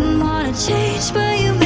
wanna change, but you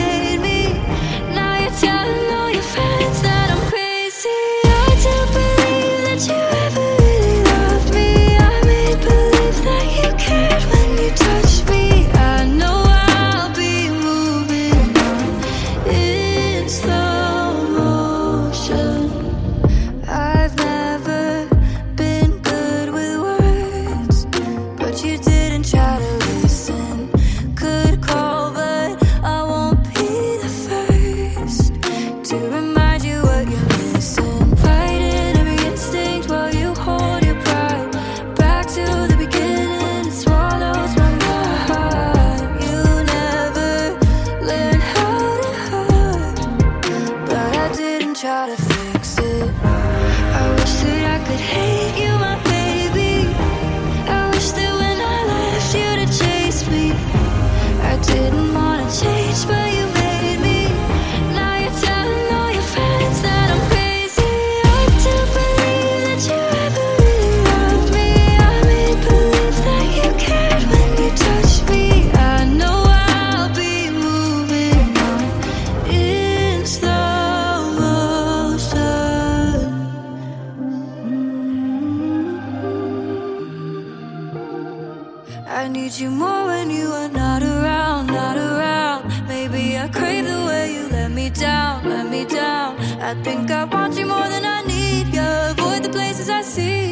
I need you more when you are not around, not around. Maybe I crave the way you let me down, let me down. I think I want you more than I need you. Avoid the places I see.